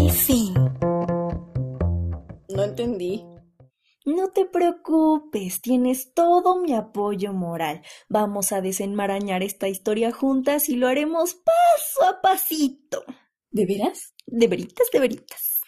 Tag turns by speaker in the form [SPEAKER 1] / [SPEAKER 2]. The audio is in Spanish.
[SPEAKER 1] El fin.
[SPEAKER 2] No entendí.
[SPEAKER 1] No te preocupes, tienes todo mi apoyo moral. Vamos a desenmarañar esta historia juntas y lo haremos paso a pasito.
[SPEAKER 2] ¿De veras?
[SPEAKER 1] De veritas, de veritas.